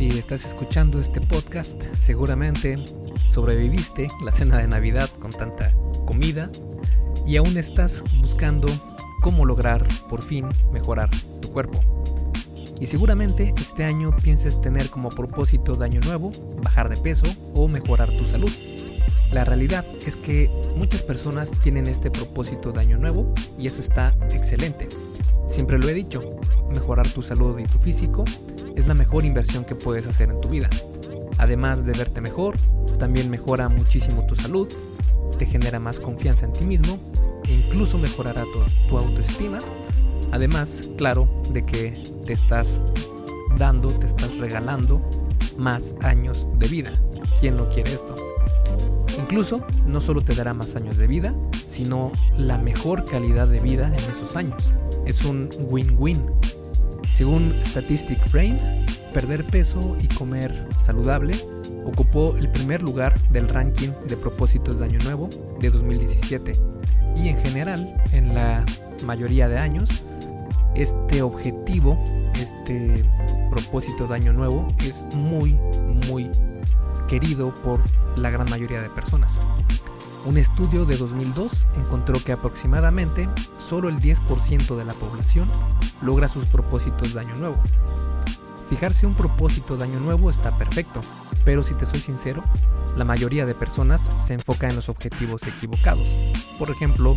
Si estás escuchando este podcast, seguramente sobreviviste la cena de Navidad con tanta comida y aún estás buscando cómo lograr por fin mejorar tu cuerpo. Y seguramente este año pienses tener como propósito de año nuevo bajar de peso o mejorar tu salud. La realidad es que muchas personas tienen este propósito de año nuevo y eso está excelente. Siempre lo he dicho, mejorar tu salud y tu físico es la mejor inversión que puedes hacer en tu vida. Además de verte mejor, también mejora muchísimo tu salud, te genera más confianza en ti mismo e incluso mejorará tu, tu autoestima. Además, claro, de que te estás dando, te estás regalando más años de vida. ¿Quién no quiere esto? Incluso no solo te dará más años de vida, sino la mejor calidad de vida en esos años. Es un win-win. Según Statistic Brain, perder peso y comer saludable ocupó el primer lugar del ranking de propósitos de Año Nuevo de 2017. Y en general, en la mayoría de años, este objetivo, este propósito de Año Nuevo es muy, muy querido por la gran mayoría de personas. Un estudio de 2002 encontró que aproximadamente solo el 10% de la población logra sus propósitos de año nuevo. Fijarse un propósito de año nuevo está perfecto, pero si te soy sincero, la mayoría de personas se enfoca en los objetivos equivocados. Por ejemplo,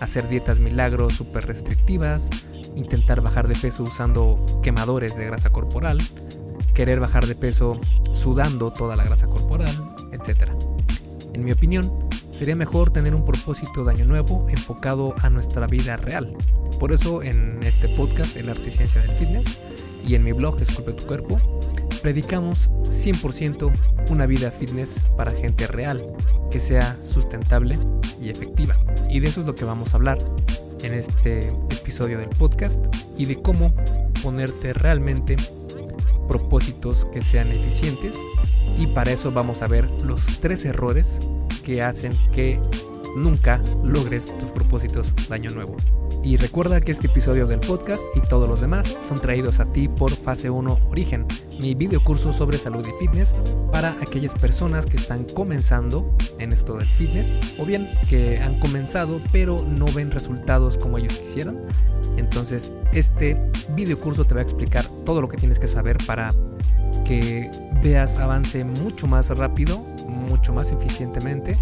hacer dietas milagros súper restrictivas, intentar bajar de peso usando quemadores de grasa corporal, querer bajar de peso sudando toda la grasa corporal, etc. En mi opinión, sería mejor tener un propósito de año nuevo enfocado a nuestra vida real. Por eso en este podcast, El Arte y Ciencia del Fitness, y en mi blog, Esculpe tu Cuerpo, predicamos 100% una vida fitness para gente real, que sea sustentable y efectiva. Y de eso es lo que vamos a hablar en este episodio del podcast y de cómo ponerte realmente propósitos que sean eficientes y para eso vamos a ver los tres errores que hacen que nunca logres tus propósitos de año nuevo. Y recuerda que este episodio del podcast y todos los demás son traídos a ti por Fase 1 Origen, mi video curso sobre salud y fitness para aquellas personas que están comenzando en esto del fitness o bien que han comenzado pero no ven resultados como ellos quisieran. Entonces, este video curso te va a explicar todo lo que tienes que saber para que veas avance mucho más rápido, mucho más eficientemente,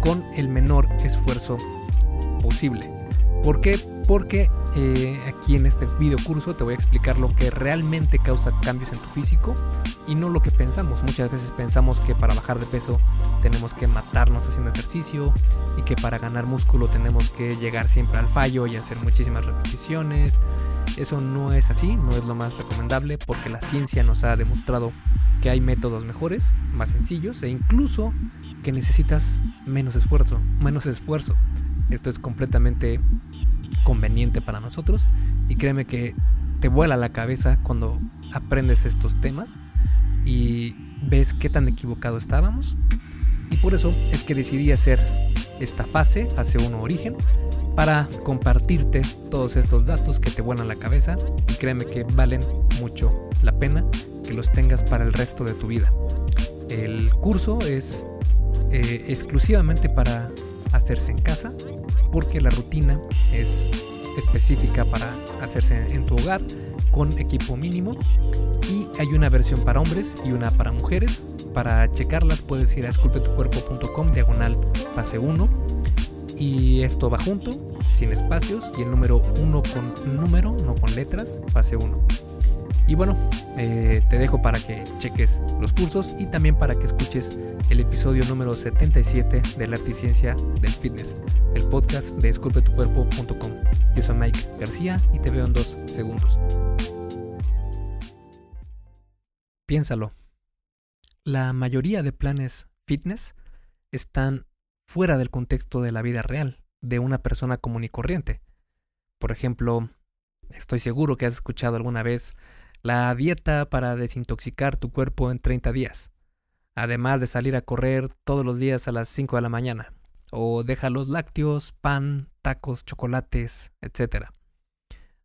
con el menor esfuerzo posible. ¿Por qué? Porque eh, aquí en este video curso te voy a explicar lo que realmente causa cambios en tu físico y no lo que pensamos. Muchas veces pensamos que para bajar de peso tenemos que matarnos haciendo ejercicio y que para ganar músculo tenemos que llegar siempre al fallo y hacer muchísimas repeticiones. Eso no es así, no es lo más recomendable porque la ciencia nos ha demostrado que hay métodos mejores, más sencillos e incluso que necesitas menos esfuerzo, menos esfuerzo. Esto es completamente conveniente para nosotros y créeme que te vuela la cabeza cuando aprendes estos temas y ves qué tan equivocado estábamos. Y por eso es que decidí hacer esta fase, fase 1 origen, para compartirte todos estos datos que te vuelan la cabeza y créeme que valen mucho la pena que los tengas para el resto de tu vida. El curso es eh, exclusivamente para hacerse en casa porque la rutina es específica para hacerse en tu hogar con equipo mínimo y hay una versión para hombres y una para mujeres. Para checarlas puedes ir a esculpetucuerpo.com diagonal pase 1 y esto va junto, sin espacios y el número 1 con número, no con letras, pase 1. Y bueno, eh, te dejo para que cheques los cursos y también para que escuches el episodio número 77 de la Articiencia del Fitness, el podcast de esculpetucuerpo.com. Yo soy Mike García y te veo en dos segundos. Piénsalo. La mayoría de planes fitness están fuera del contexto de la vida real, de una persona común y corriente. Por ejemplo, estoy seguro que has escuchado alguna vez la dieta para desintoxicar tu cuerpo en 30 días, además de salir a correr todos los días a las 5 de la mañana, o deja los lácteos, pan, tacos, chocolates, etc.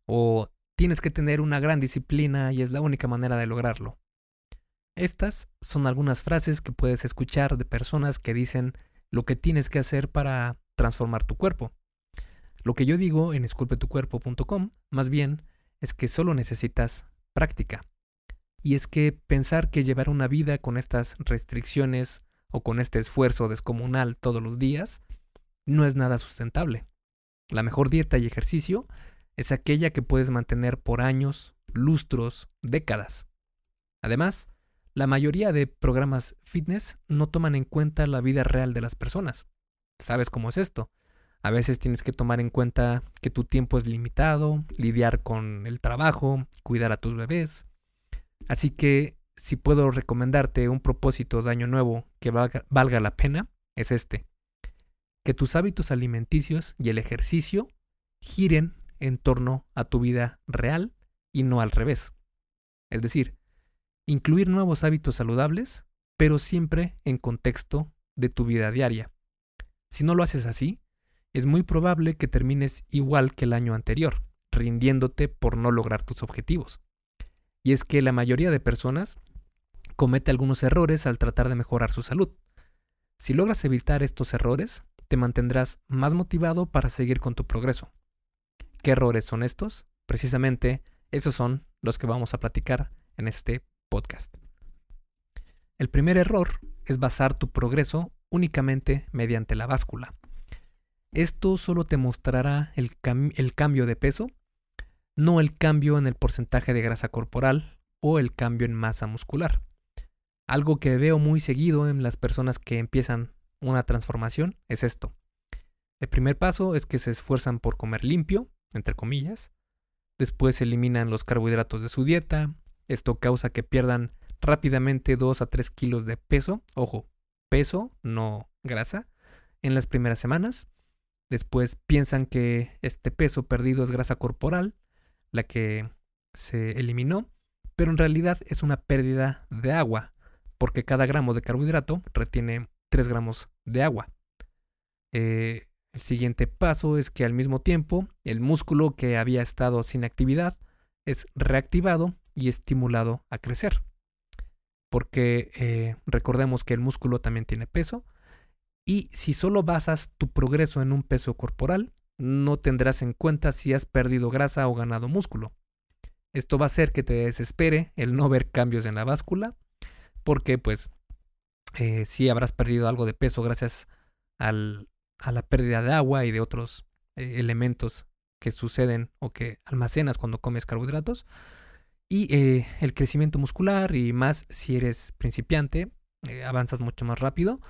O tienes que tener una gran disciplina y es la única manera de lograrlo. Estas son algunas frases que puedes escuchar de personas que dicen lo que tienes que hacer para transformar tu cuerpo. Lo que yo digo en esculpetucuerpo.com, más bien, es que solo necesitas práctica. Y es que pensar que llevar una vida con estas restricciones o con este esfuerzo descomunal todos los días no es nada sustentable. La mejor dieta y ejercicio es aquella que puedes mantener por años, lustros, décadas. Además, la mayoría de programas fitness no toman en cuenta la vida real de las personas. ¿Sabes cómo es esto? A veces tienes que tomar en cuenta que tu tiempo es limitado, lidiar con el trabajo, cuidar a tus bebés. Así que si puedo recomendarte un propósito de año nuevo que valga, la pena, es este. Que tus hábitos alimenticios y el ejercicio giren en torno a tu vida real y no al revés. Es decir, incluir nuevos hábitos saludables, pero siempre en contexto de tu vida diaria. Si no lo haces así, es muy probable que termines igual que el año anterior, rindiéndote por no lograr tus objetivos. Y es que la mayoría de personas comete algunos errores al tratar de mejorar su salud. Si logras evitar estos errores, te mantendrás más motivado para seguir con tu progreso. ¿Qué errores son estos? Precisamente esos son los que vamos a platicar en este podcast. El primer error es basar tu progreso únicamente mediante la báscula. Esto solo te mostrará el, cambio de peso, no el cambio en el porcentaje de grasa corporal o el cambio en masa muscular. Algo que veo muy seguido en las personas que empiezan una transformación es esto. El primer paso es que se esfuerzan por comer limpio, entre comillas. Después eliminan los carbohidratos de su dieta. Esto causa que pierdan rápidamente 2 a 3 kilos de peso. Ojo, peso, no grasa, en las primeras semanas. Después piensan que este peso perdido es grasa corporal, la que se eliminó, pero en realidad es una pérdida de agua, porque cada gramo de carbohidrato retiene 3 gramos de agua. Eh, el siguiente paso es que al mismo tiempo el músculo que había estado sin actividad es reactivado y estimulado a crecer porque eh, recordemos que el músculo también tiene peso, y si solo basas tu progreso en un peso corporal, no tendrás en cuenta si has perdido grasa o ganado músculo. Esto va a hacer que te desespere el no ver cambios en la báscula, porque pues eh, si habrás perdido algo de peso gracias a la pérdida de agua y de otros eh, elementos que suceden o que almacenas cuando comes carbohidratos, y eh, el crecimiento muscular y más si eres principiante, avanzas mucho más rápido.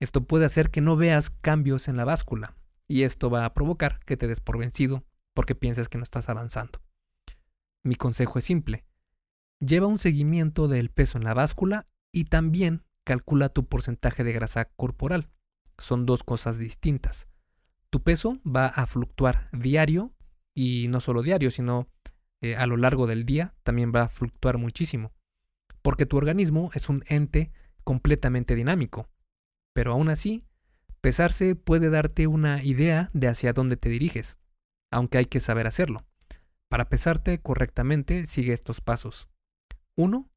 Esto puede hacer que no veas cambios en la báscula y esto va a provocar que te des por vencido porque piensas que no estás avanzando. Mi consejo es simple. Lleva un seguimiento del peso en la báscula y también calcula tu porcentaje de grasa corporal. Son dos cosas distintas. Tu peso va a fluctuar diario y no solo diario, sino eh, a lo largo del día también va a fluctuar muchísimo, porque tu organismo es un ente completamente dinámico. Pero aún así, pesarse puede darte una idea de hacia dónde te diriges, aunque hay que saber hacerlo. Para pesarte correctamente, sigue estos pasos. 1.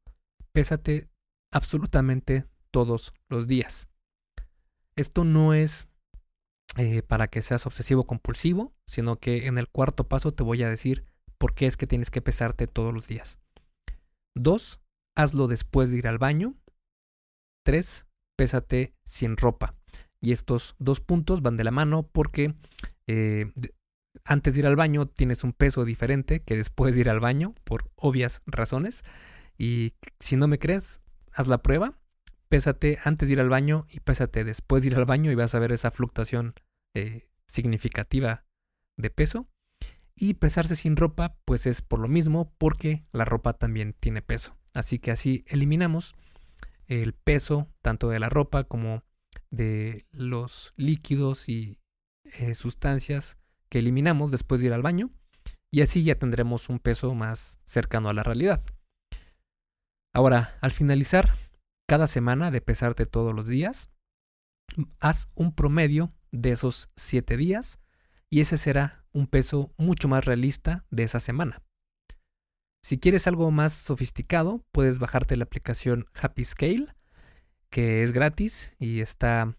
Pésate absolutamente todos los días. Esto no es eh, para que seas obsesivo compulsivo, sino que en el cuarto paso te voy a decir por qué es que tienes que pesarte todos los días. Dos, hazlo después de ir al baño. Tres, pésate sin ropa. Y estos dos puntos van de la mano porque eh, antes de ir al baño tienes un peso diferente que después de ir al baño, por obvias razones. Y si no me crees, haz la prueba. Pésate antes de ir al baño y pésate después de ir al baño y vas a ver esa fluctuación eh, significativa de peso. Y pesarse sin ropa, pues es por lo mismo, porque la ropa también tiene peso. Así que así eliminamos el peso tanto de la ropa como de los líquidos y eh, sustancias que eliminamos después de ir al baño. Y así ya tendremos un peso más cercano a la realidad. Ahora, al finalizar cada semana de pesarte todos los días, haz un promedio de esos 7 días y ese será un peso mucho más realista de esa semana. Si quieres algo más sofisticado, puedes bajarte la aplicación Happy Scale, que es gratis y está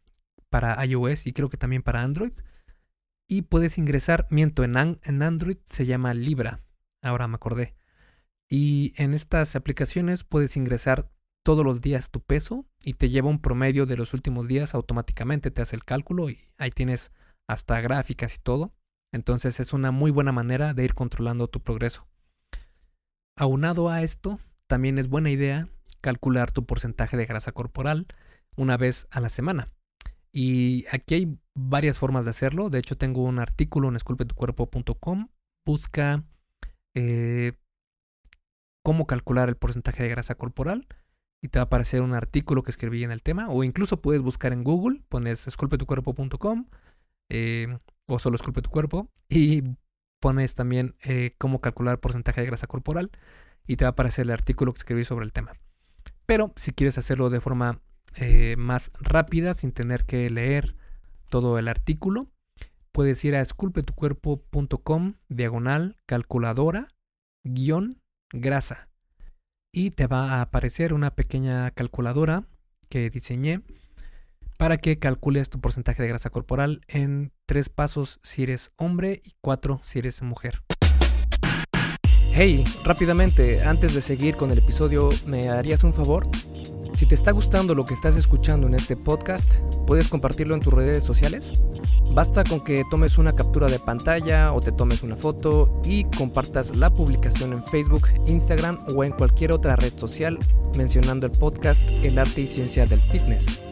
para iOS y creo que también para Android. Y puedes ingresar, miento, en, Android se llama Libra, ahora me acordé. Y en estas aplicaciones puedes ingresar todos los días tu peso y te lleva un promedio de los últimos días automáticamente, te hace el cálculo y ahí tienes hasta gráficas y todo. Entonces es una muy buena manera de ir controlando tu progreso. Aunado a esto, también es buena idea calcular tu porcentaje de grasa corporal una vez a la semana. Y aquí hay varias formas de hacerlo. De hecho, tengo un artículo en esculpetucuerpo.com. Busca eh, cómo calcular el porcentaje de grasa corporal y te va a aparecer un artículo que escribí en el tema. O incluso puedes buscar en Google, pones esculpetucuerpo.com eh, o solo esculpe tu cuerpo y pones también eh, cómo calcular porcentaje de grasa corporal y te va a aparecer el artículo que escribí sobre el tema. Pero si quieres hacerlo de forma eh, más rápida, sin tener que leer todo el artículo, puedes ir a esculpetucuerpo.com diagonal calculadora guion grasa y te va a aparecer una pequeña calculadora que diseñé para que calcules tu porcentaje de grasa corporal en tres pasos si eres hombre y cuatro si eres mujer. Hey, rápidamente, antes de seguir con el episodio, ¿me harías un favor? Si te está gustando lo que estás escuchando en este podcast, ¿puedes compartirlo en tus redes sociales? Basta con que tomes una captura de pantalla o te tomes una foto y compartas la publicación en Facebook, Instagram o en cualquier otra red social mencionando el podcast El arte y ciencia del fitness.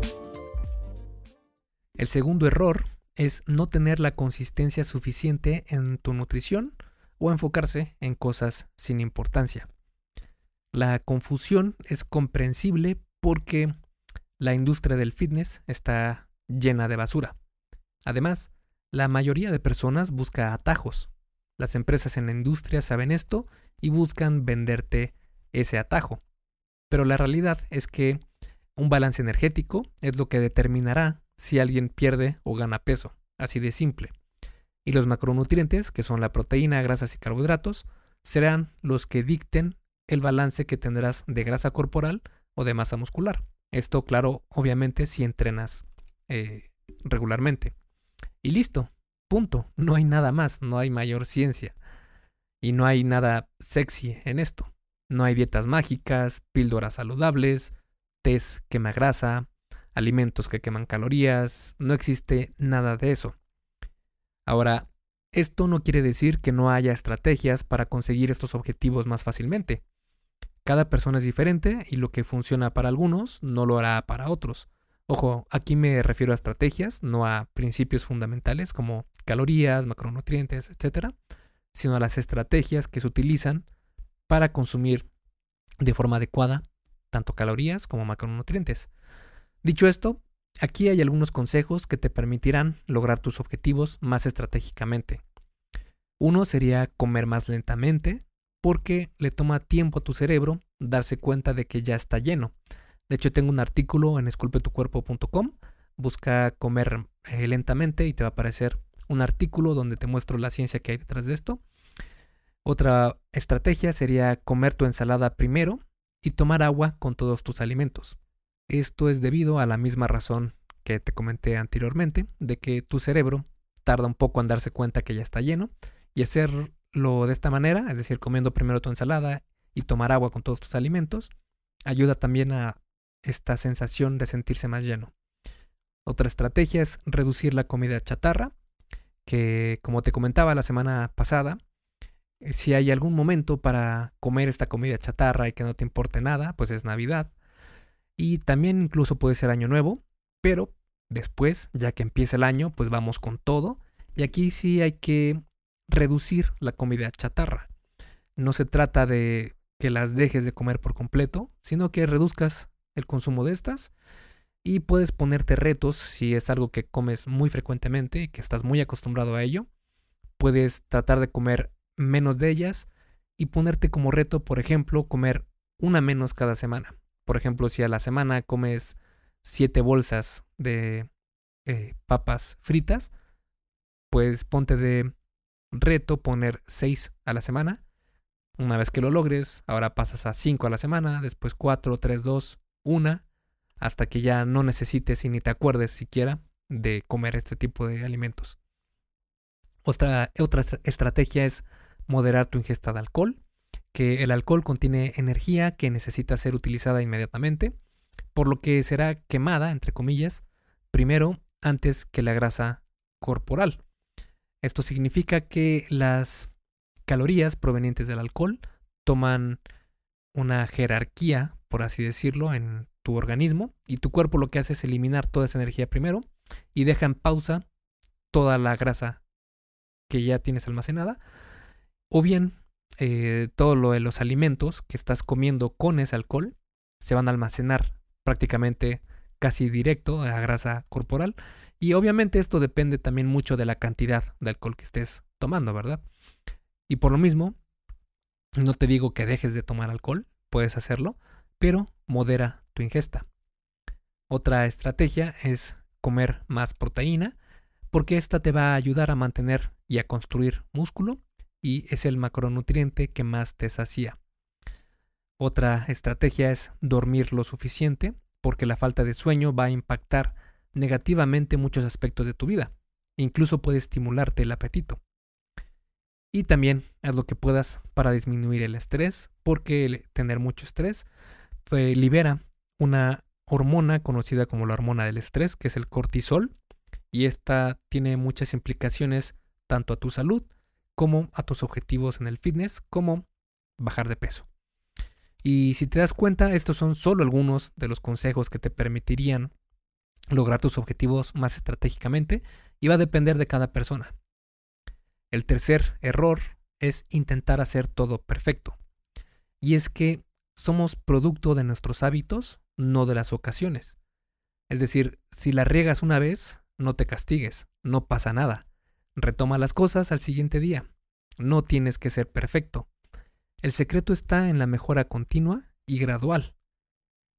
El segundo error es no tener la consistencia suficiente en tu nutrición o enfocarse en cosas sin importancia. La confusión es comprensible porque la industria del fitness está llena de basura. Además, la mayoría de personas busca atajos. Las empresas en la industria saben esto y buscan venderte ese atajo. Pero la realidad es que un balance energético es lo que determinará si alguien pierde o gana peso, así de simple y los macronutrientes, que son la proteína, grasas y carbohidratos, serán los que dicten el balance que tendrás de grasa corporal o de masa muscular. Esto, claro, obviamente si entrenas eh, regularmente. Y listo, punto. No hay nada más, no hay mayor ciencia. Y no hay nada sexy en esto. No hay dietas mágicas, píldoras saludables, test quema grasa, alimentos que queman calorías, no existe nada de eso. Ahora, esto no quiere decir que no haya estrategias para conseguir estos objetivos más fácilmente. Cada persona es diferente y lo que funciona para algunos no lo hará para otros. Ojo, aquí me refiero a estrategias, no a principios fundamentales como calorías, macronutrientes, etc., sino a las estrategias que se utilizan para consumir de forma adecuada tanto calorías como macronutrientes. Dicho esto, Aquí hay algunos consejos que te permitirán lograr tus objetivos más estratégicamente. Uno sería comer más lentamente, porque le toma tiempo a tu cerebro darse cuenta de que ya está lleno. De hecho, tengo un artículo en esculpetucuerpo.com. Busca comer eh, lentamente y te va a aparecer un artículo donde te muestro la ciencia que hay detrás de esto. Otra estrategia sería comer tu ensalada primero y tomar agua con todos tus alimentos. Esto es debido a la misma razón que te comenté anteriormente, de que tu cerebro tarda un poco en darse cuenta que ya está lleno y hacerlo de esta manera, es decir, comiendo primero tu ensalada y tomar agua con todos tus alimentos, ayuda también a esta sensación de sentirse más lleno. Otra estrategia es reducir la comida chatarra, que como te comentaba la semana pasada, eh, si hay algún momento para comer esta comida chatarra y que no te importe nada, pues es Navidad. Y también incluso puede ser año nuevo, pero después, ya que empieza el año, pues vamos con todo. Y aquí sí hay que reducir la comida chatarra. No se trata de que las dejes de comer por completo, sino que reduzcas el consumo de estas y puedes ponerte retos si es algo que comes muy frecuentemente y que estás muy acostumbrado a ello. Puedes tratar de comer menos de ellas y ponerte como reto, por ejemplo, comer una menos cada semana. Por ejemplo, si a la semana comes siete bolsas de eh, papas fritas, pues ponte de reto poner seis a la semana. Una vez que lo logres, ahora pasas a cinco a la semana, después cuatro, tres, dos, una, hasta que ya no necesites y ni te acuerdes siquiera de comer este tipo de alimentos. Otra, otra estrategia es moderar tu ingesta de alcohol, que el alcohol contiene energía que necesita ser utilizada inmediatamente, por lo que será quemada, entre comillas, primero antes que la grasa corporal. Esto significa que las calorías provenientes del alcohol toman una jerarquía, por así decirlo, en tu organismo y tu cuerpo lo que hace es eliminar toda esa energía primero y deja en pausa toda la grasa que ya tienes almacenada o bien eh, todo lo de los alimentos que estás comiendo con ese alcohol se van a almacenar prácticamente casi directo a grasa corporal y obviamente esto depende también mucho de la cantidad de alcohol que estés tomando, ¿verdad? Y por lo mismo, no te digo que dejes de tomar alcohol, puedes hacerlo, pero modera tu ingesta. Otra estrategia es comer más proteína, porque esta te va a ayudar a mantener y a construir músculo y es el macronutriente que más te sacía. Otra estrategia es dormir lo suficiente, porque la falta de sueño va a impactar negativamente muchos aspectos de tu vida. Incluso puede estimularte el apetito. Y también haz lo que puedas para disminuir el estrés, porque tener mucho estrés pues, libera una hormona conocida como la hormona del estrés, que es el cortisol, y esta tiene muchas implicaciones tanto a tu salud como a tus objetivos en el fitness, como bajar de peso. Y si te das cuenta, estos son solo algunos de los consejos que te permitirían lograr tus objetivos más estratégicamente y va a depender de cada persona. El tercer error es intentar hacer todo perfecto. Y es que somos producto de nuestros hábitos, no de las ocasiones. Es decir, si la riegas una vez, no te castigues, no pasa nada. Retoma las cosas al siguiente día. No tienes que ser perfecto. El secreto está en la mejora continua y gradual.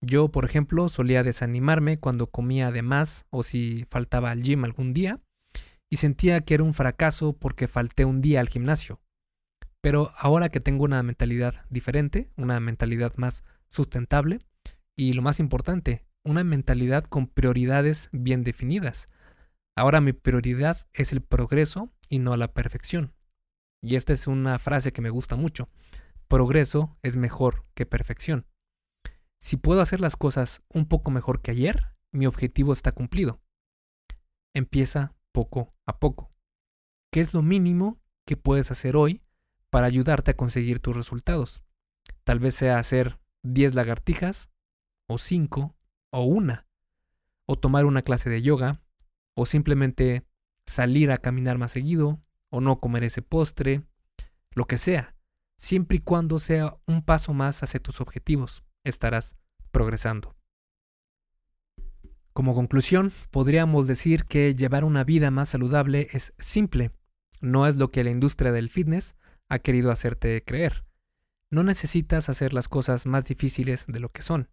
Yo, por ejemplo, solía desanimarme cuando comía de más o si faltaba al gym algún día y sentía que era un fracaso porque falté un día al gimnasio. Pero ahora que tengo una mentalidad diferente, una mentalidad más sustentable y lo más importante, una mentalidad con prioridades bien definidas. Ahora mi prioridad es el progreso y no la perfección. Y esta es una frase que me gusta mucho. Progreso es mejor que perfección. Si puedo hacer las cosas un poco mejor que ayer, mi objetivo está cumplido. Empieza poco a poco. ¿Qué es lo mínimo que puedes hacer hoy para ayudarte a conseguir tus resultados. Tal vez sea hacer 10 lagartijas, o 5, o una, o tomar una clase de yoga, o simplemente salir a caminar más seguido, o no comer ese postre, lo que sea, siempre y cuando sea un paso más hacia tus objetivos, estarás progresando. Como conclusión, podríamos decir que llevar una vida más saludable es simple, no es lo que la industria del fitness ha querido hacerte creer. No necesitas hacer las cosas más difíciles de lo que son.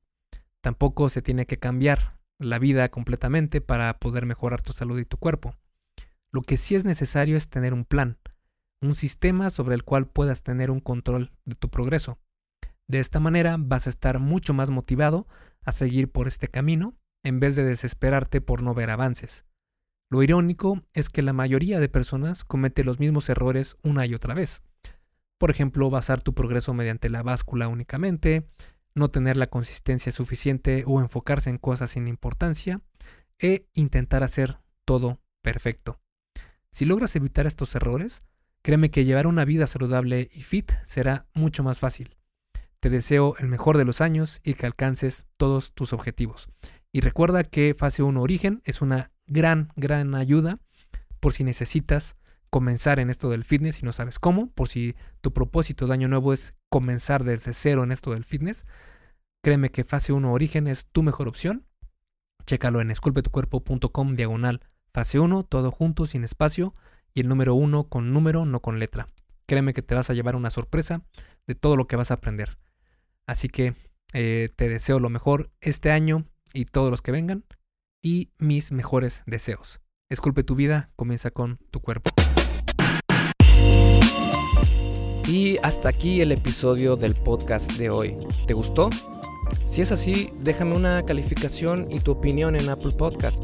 Tampoco se tiene que cambiar la vida completamente para poder mejorar tu salud y tu cuerpo. Lo que sí es necesario es tener un plan, un sistema sobre el cual puedas tener un control de tu progreso. De esta manera vas a estar mucho más motivado a seguir por este camino en vez de desesperarte por no ver avances. Lo irónico es que la mayoría de personas comete los mismos errores una y otra vez. Por ejemplo, basar tu progreso mediante la báscula únicamente, no tener la consistencia suficiente o enfocarse en cosas sin importancia, e intentar hacer todo perfecto. Si logras evitar estos errores, créeme que llevar una vida saludable y fit será mucho más fácil. Te deseo el mejor de los años y que alcances todos tus objetivos. Y recuerda que Fase 1 Origen es una gran, gran ayuda por si necesitas comenzar en esto del fitness y no sabes cómo, por si tu propósito de año nuevo es comenzar desde cero en esto del fitness, créeme que fase 1 origen es tu mejor opción. Chécalo en esculpetucuerpo.com diagonal fase 1, todo junto, sin espacio, y el número 1 con número, no con letra. Créeme que te vas a llevar una sorpresa de todo lo que vas a aprender. Así que eh, te deseo lo mejor este año y todos los que vengan y mis mejores deseos. Esculpe tu vida, comienza con tu cuerpo. Y hasta aquí el episodio del podcast de hoy. ¿Te gustó? Si es así, déjame una calificación y tu opinión en Apple Podcast.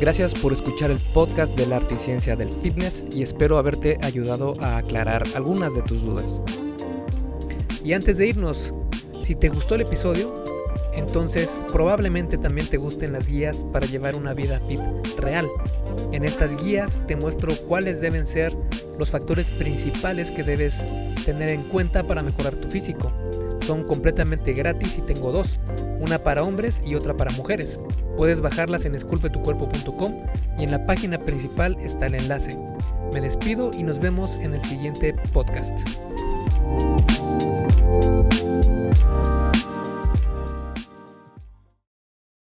Gracias por escuchar el podcast de la arte y ciencia del fitness y espero haberte ayudado a aclarar algunas de tus dudas. Y antes de irnos, si te gustó el episodio, entonces probablemente también te gusten las guías para llevar una vida fit real. En estas guías te muestro cuáles deben ser los factores principales que debes tener en cuenta para mejorar tu físico. Son completamente gratis y tengo dos, una para hombres y otra para mujeres. Puedes bajarlas en esculpetucuerpo.com y en la página principal está el enlace. Me despido y nos vemos en el siguiente podcast.